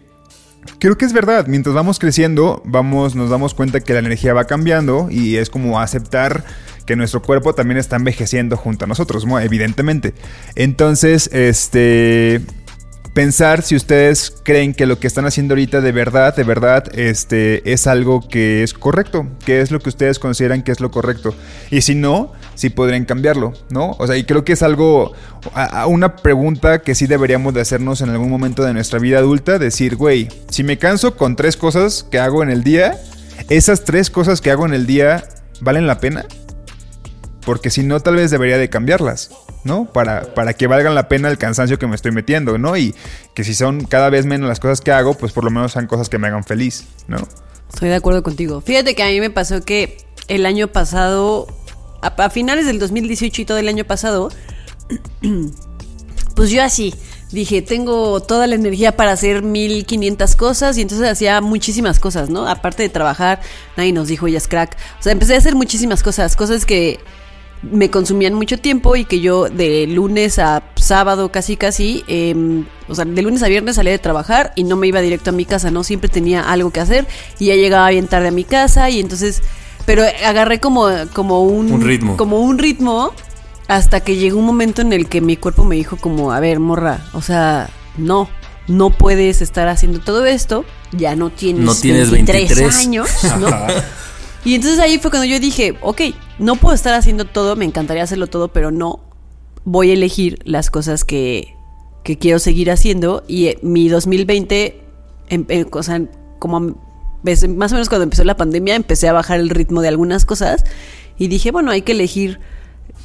creo que es verdad. Mientras vamos creciendo, vamos, nos damos cuenta que la energía va cambiando y es como aceptar que nuestro cuerpo también está envejeciendo junto a nosotros, ¿no? evidentemente. Entonces, este pensar si ustedes creen que lo que están haciendo ahorita de verdad, de verdad, este, es algo que es correcto, que es lo que ustedes consideran que es lo correcto. Y si no, si podrían cambiarlo, ¿no? O sea, y creo que es algo, a- una pregunta que sí deberíamos de hacernos en algún momento de nuestra vida adulta, decir, güey, si me canso con tres cosas que hago en el día, esas tres cosas que hago en el día, ¿valen la pena? Porque si no, tal vez debería de cambiarlas, ¿no? Para, para que valgan la pena el cansancio que me estoy metiendo, ¿no? Y que si son cada vez menos las cosas que hago, pues por lo menos sean cosas que me hagan feliz, ¿no? Estoy de acuerdo contigo. Fíjate que a mí me pasó que el año pasado, a, finales del 2018 y todo el año pasado, pues yo así dije, tengo toda la energía para hacer 1500 cosas y entonces hacía muchísimas cosas, ¿no? Aparte de trabajar, nadie nos dijo, ella es crack. O sea, empecé a hacer muchísimas cosas, cosas que me consumían mucho tiempo y que yo de lunes a sábado casi casi, eh, o sea, de lunes a viernes salía de trabajar y no me iba directo a mi casa, ¿no? Siempre tenía algo que hacer y ya llegaba bien tarde a mi casa y entonces, pero agarré como, como un, Un ritmo. Como un ritmo hasta que llegó un momento en el que mi cuerpo me dijo como, a ver, morra, o sea, no. No puedes estar haciendo todo esto, ya no tienes, No tienes 23 23. años, ¿no? Y entonces ahí fue cuando yo dije, ok, no puedo estar haciendo todo, me encantaría hacerlo todo, pero no voy a elegir las cosas que, que quiero seguir haciendo. Y eh, mi 2020, em- eh, o sea, como más o menos cuando empezó la pandemia, empecé a bajar el ritmo de algunas cosas y dije, bueno, hay que elegir,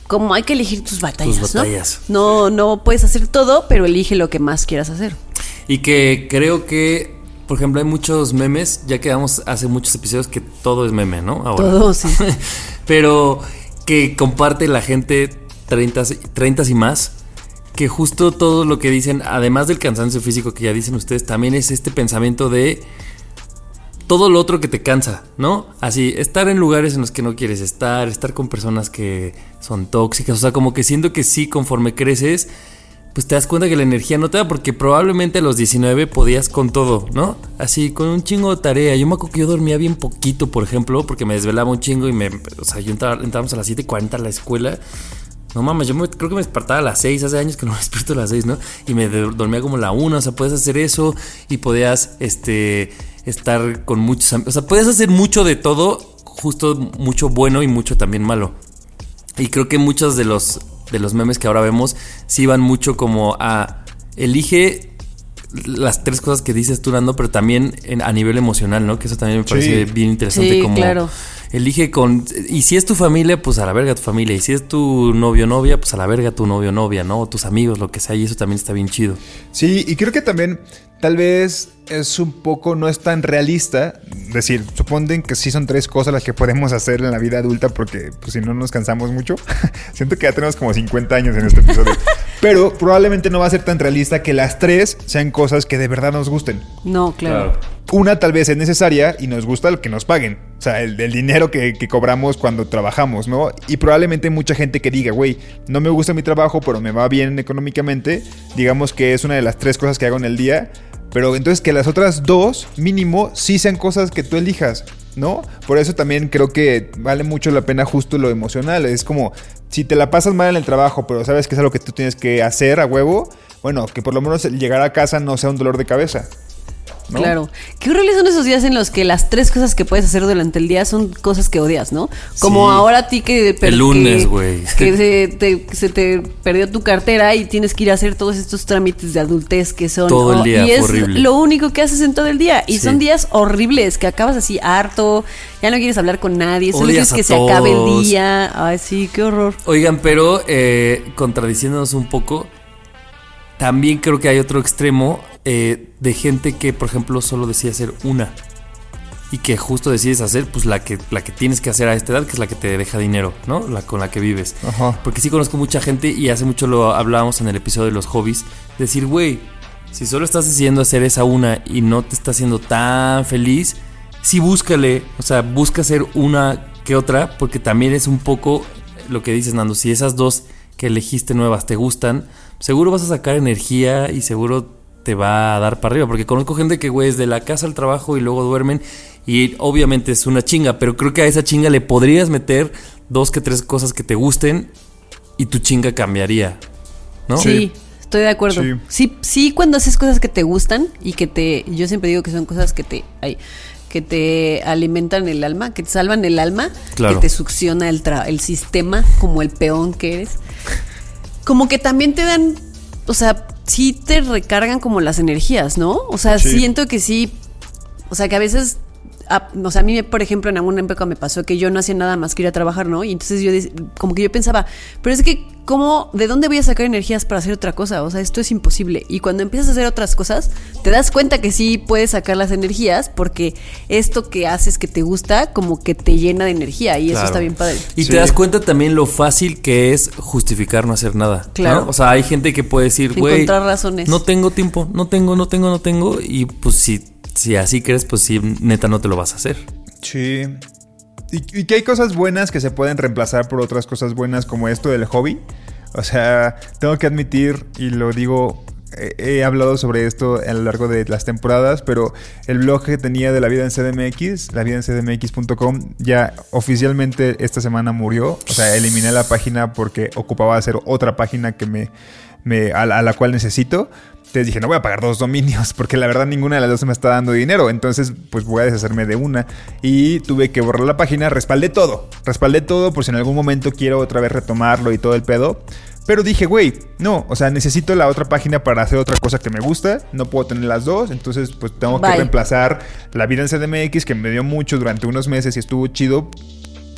como hay que elegir tus batallas, Tus batallas. ¿no? No, no puedes hacer todo, pero elige lo que más quieras hacer. Y que creo que, por ejemplo, hay muchos memes, ya quedamos hace muchos episodios que todo es meme, ¿no? Ahora. Todo, sí. Pero que comparte la gente 30, 30 y más, que justo todo lo que dicen, además del cansancio físico que ya dicen ustedes, también es este pensamiento de todo lo otro que te cansa, ¿no? Así, estar en lugares en los que no quieres estar, estar con personas que son tóxicas, o sea, como que siento que sí, conforme creces, pues te das cuenta que la energía no te da, porque probablemente a los 19 podías con todo, ¿no? Así, con un chingo de tarea. Yo me acuerdo que yo dormía bien poquito, por ejemplo, porque me desvelaba un chingo y me. O sea, yo entraba, entrábamos a las 7:40 a la escuela. No mames, yo creo que me despertaba a las 6, hace años que no me despierto a las 6, ¿no? Y me dormía como a la 1, o sea, puedes hacer eso y podías, este, estar con muchos. O sea, puedes hacer mucho de todo, justo mucho bueno y mucho también malo. Y creo que muchos de los, de los memes que ahora vemos sí van mucho como a elige las tres cosas que dices tú, Nando, pero también en- a nivel emocional, ¿no? Que eso también me parece Sí. bien interesante. Sí, como claro. elige con. Y si es tu familia, pues a la verga tu familia. Y si es tu novio o novia, pues a la verga tu novio o novia, ¿no? O tus amigos, lo que sea. Y eso también está bien chido. Sí, y creo que también tal vez es un poco, no es tan realista. Decir, suponen que sí son tres cosas las que podemos hacer en la vida adulta porque pues, si no nos cansamos mucho. Siento que ya tenemos como 50 años en este episodio. Pero probablemente no va a ser tan realista que las tres sean cosas que de verdad nos gusten. No, claro. Una tal vez es necesaria y nos gusta el que nos paguen. O sea, el, el dinero que, que cobramos cuando trabajamos, ¿no? Y probablemente mucha gente que diga, güey, no me gusta mi trabajo, pero me va bien económicamente. Digamos que es una de las tres cosas que hago en el día. Pero entonces que las otras dos, mínimo, sí sean cosas que tú elijas, ¿no? Por eso también creo que vale mucho la pena justo lo emocional. Es como, si te la pasas mal en el trabajo, pero sabes que es algo que tú tienes que hacer a huevo, bueno, que por lo menos llegar a casa no sea un dolor de cabeza. ¿No? Claro. Qué horribles son esos días en los que las tres cosas que puedes hacer durante el día son cosas que odias, ¿no? Como Sí. ahora a ti que... El lunes, güey. Que se te, se te perdió tu cartera y tienes que ir a hacer todos estos trámites de adultez que son... Todo el día, y es horrible. lo único que haces en todo el día. Y Sí. son días horribles que acabas así harto, ya no quieres hablar con nadie, solo quieres que se acabe el día. Ay, sí, qué horror. Oigan, pero eh, contradiciéndonos un poco, también creo que hay otro extremo eh, de gente que, por ejemplo, solo decide hacer una. Y que justo decides hacer, pues la que, la que tienes que hacer a esta edad, que es la que te deja dinero, ¿no? La con la que vives. Ajá. Porque sí conozco mucha gente y hace mucho lo hablábamos en el episodio de los hobbies. Decir, güey, si solo estás decidiendo hacer esa una y no te está haciendo tan feliz, sí búscale, o sea, busca hacer una que otra, porque también es un poco lo que dices, Nando. Si esas dos que elegiste nuevas te gustan, seguro vas a sacar energía y seguro te va a dar para arriba. Porque conozco gente que, güey, es de la casa al trabajo y luego duermen. Y obviamente es una chinga, pero creo que a esa chinga le podrías meter dos que tres cosas que te gusten y tu chinga cambiaría. ¿no? Sí, estoy de acuerdo. Sí. Sí. sí, cuando haces cosas que te gustan y que te, yo siempre digo que son cosas que te, ay, que te alimentan el alma, que te salvan el alma, Claro. que te succiona el, tra- el sistema como el peón que eres. Como que también te dan, o sea, sí te recargan como las energías, ¿no? O sea, Sí. siento que sí, o sea, que a veces, a- o sea, a mí, por ejemplo, en alguna época me pasó que yo no hacía nada más que ir a trabajar, ¿no? Y entonces yo, como que yo pensaba, pero es que, ¿cómo, de dónde voy a sacar energías para hacer otra cosa? O sea, esto es imposible. Y cuando empiezas a hacer otras cosas, te das cuenta que sí puedes sacar las energías porque esto que haces que te gusta, como que te llena de energía y eso está bien padre. Y Sí. te das cuenta también lo fácil que es justificar no hacer nada. Claro. ¿no? O sea, hay gente que puede decir, güey. Encontrar razones. No tengo tiempo, no tengo, no tengo, no tengo. Y pues si, si así crees, pues sí, neta no te lo vas a hacer. Sí. Y, que hay cosas buenas que se pueden reemplazar por otras cosas buenas como esto del hobby. O sea, tengo que admitir, y lo digo, he, he hablado sobre esto a lo largo de las temporadas, pero el blog que tenía de la vida en CDMX, la vida en CDMX.com, ya oficialmente esta semana murió. O sea, eliminé la página porque ocupaba hacer otra página que me, me a la cual necesito. Entonces dije, no voy a pagar dos dominios porque la verdad ninguna de las dos me está dando dinero. Entonces, pues voy a deshacerme de una. Y tuve que borrar la página, respaldé todo. Respaldé todo por si en algún momento quiero otra vez retomarlo y todo el pedo. Pero dije, güey, no, o sea, necesito la otra página para hacer otra cosa que me gusta. No puedo tener las dos. Entonces, pues tengo que reemplazar la vida en CDMX que me dio mucho durante unos meses y estuvo chido.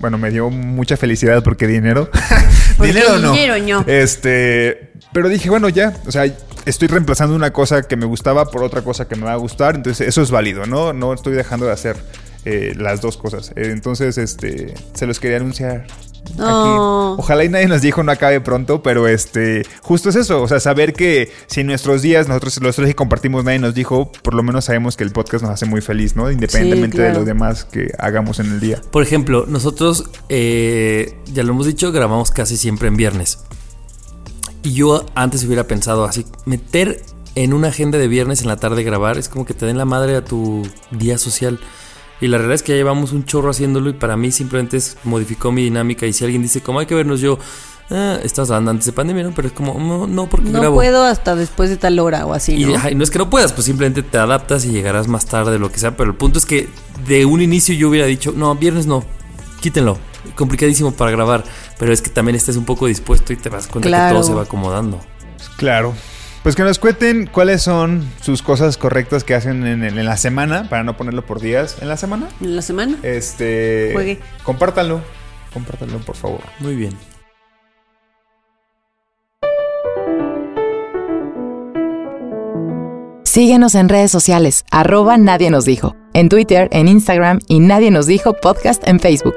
Bueno, me dio mucha felicidad porque dinero. Porque dinero no. dinero no. Este, pero dije, bueno, ya, o sea, estoy reemplazando una cosa que me gustaba por otra cosa que me va a gustar, entonces eso es válido, ¿no? No estoy dejando de hacer eh, las dos cosas. Eh, entonces, este, se los quería anunciar. Aquí. No. Ojalá y nadie nos dijo no acabe pronto, pero este, justo es eso, o sea, saber que si en nuestros días nosotros los tres que compartimos nadie nos dijo, por lo menos sabemos que el podcast nos hace muy feliz, ¿no? Independientemente de claro. lo demás que hagamos en el día. Por ejemplo, nosotros, eh, ya lo hemos dicho, grabamos casi siempre en viernes. Y yo antes hubiera pensado así, meter en una agenda de viernes en la tarde grabar es como que te den la madre a tu día social. Y la realidad es que ya llevamos un chorro haciéndolo y para mí simplemente es, modificó mi dinámica. Y si alguien dice, como hay que vernos yo, ah, estás hablando antes de pandemia, ¿no? Pero es como, no, no porque No grabo. puedo hasta después de tal hora o así, Y, ¿no? ajá, y no es que no puedas, pues simplemente te adaptas y llegarás más tarde, lo que sea. Pero el punto es que de un inicio yo hubiera dicho, no, viernes no, quítenlo. Complicadísimo para grabar. Pero es que también estés un poco dispuesto y te das cuenta Claro. que todo se va acomodando. Claro. Pues que nos cuenten cuáles son sus cosas correctas que hacen en, en la semana, para no ponerlo por días. ¿En la semana? En la semana. Este. Juegue. Compártanlo. Compártanlo, por favor. Muy bien. Síguenos en redes sociales, arroba Nadie nos dijo, en Twitter, en Instagram y Nadie nos dijo podcast en Facebook.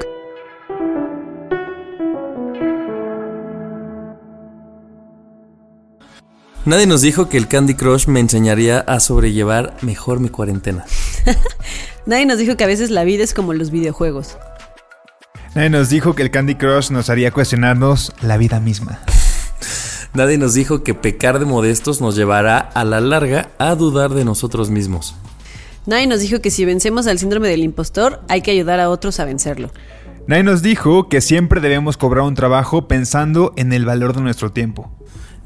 Nadie nos dijo que el Candy Crush me enseñaría a sobrellevar mejor mi cuarentena. Nadie nos dijo que a veces la vida es como los videojuegos. Nadie nos dijo que el Candy Crush nos haría cuestionarnos la vida misma. Nadie nos dijo que pecar de modestos nos llevará a la larga a dudar de nosotros mismos. Nadie nos dijo que si vencemos al síndrome del impostor, hay que ayudar a otros a vencerlo. Nadie nos dijo que siempre debemos cobrar un trabajo pensando en el valor de nuestro tiempo.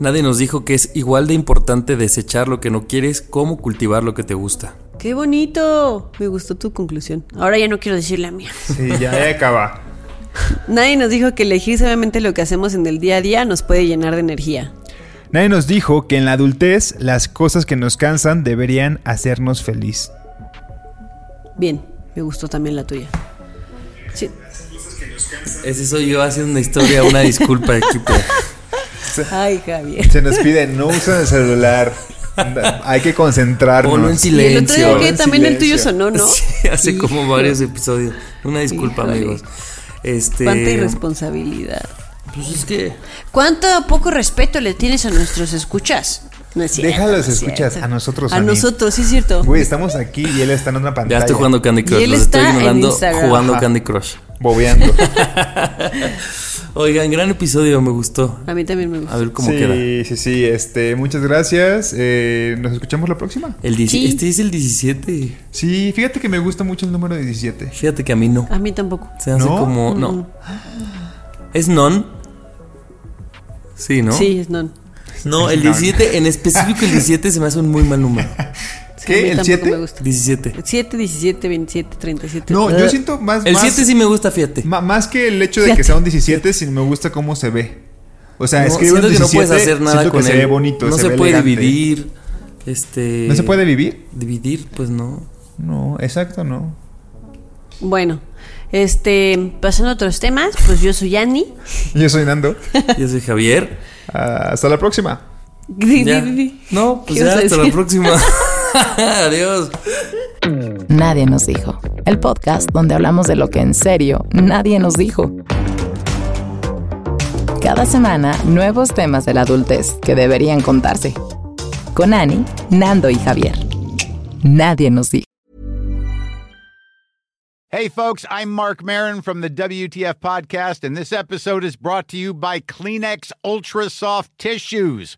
Nadie nos dijo que es igual de importante desechar lo que no quieres como cultivar lo que te gusta. ¡Qué bonito! Me gustó tu conclusión. Ahora ya no quiero decir la mía. Sí, ya, acaba. Nadie nos dijo que elegir sabiamente lo que hacemos en el día a día nos puede llenar de energía. Nadie nos dijo que en la adultez las cosas que nos cansan deberían hacernos feliz. Bien, me gustó también la tuya. Sí. Ese soy yo haciendo una historia, una disculpa, equipo. Ay, Javier. Se nos pide, no usen el celular. Hay que concentrarnos. Ponlo en Y el silencio. otro día que también el tuyo silencio. sonó, ¿no? Sí, hace como varios episodios. Una disculpa, Híjole. amigos. Este. Cuánta irresponsabilidad. Pues es que. ¿Cuánto poco respeto le tienes a nuestros escuchas? No es cierto. Déjalos no es escuchas, cierto. a nosotros, A nosotros, sí es cierto. Güey, estamos aquí y él está en otra pantalla. Ya estoy jugando Candy Crush. Y él Los está estoy ignorando jugando Ajá. Candy Crush. Bobeando. Oigan, gran episodio, me gustó. A mí también me gusta. A ver cómo sí, queda. sí, sí. Este, muchas gracias. Eh, Nos escuchamos la próxima. El 10 Sí. Este es el 17. Sí, fíjate que me gusta mucho el número 17. Fíjate que a mí no. A mí tampoco. Se hace ¿No? como. No. ¿Es non? Sí, ¿no? Sí, es non. No, el 17, en específico el 17 se me hace un muy mal número. Sí, ¿Qué? ¿El tampoco 7? me gusta. 17. 7, 17, 27, 37. No, Ah. yo siento más. El más- 7 sí me gusta, fíjate. Más que el hecho de que Fíjate. sea un 17, sino me gusta cómo se ve. O sea, No, escribe siento un que no 17, puedes hacer nada siento con que él. se ve bonito, no se, se, ve puede elegante. dividir. Este. ¿No se puede vivir? Dividir, pues no. No, exacto, no. Bueno, este, pasando a otros temas, pues yo soy Annie. Yo soy Nando. Yo soy Javier. Ah, hasta la próxima. Ya. No, pues ¿Qué ya, hasta la próxima. Adiós. Nadie nos dijo. El podcast donde hablamos de lo que en serio nadie nos dijo. Cada semana, nuevos temas de la adultez que deberían contarse. Con Ani, Nando y Javier. Nadie nos dijo. Hey, folks, I'm Mark Marin from the WTF Podcast, and this episode is brought to you by Kleenex Ultra Soft Tissues,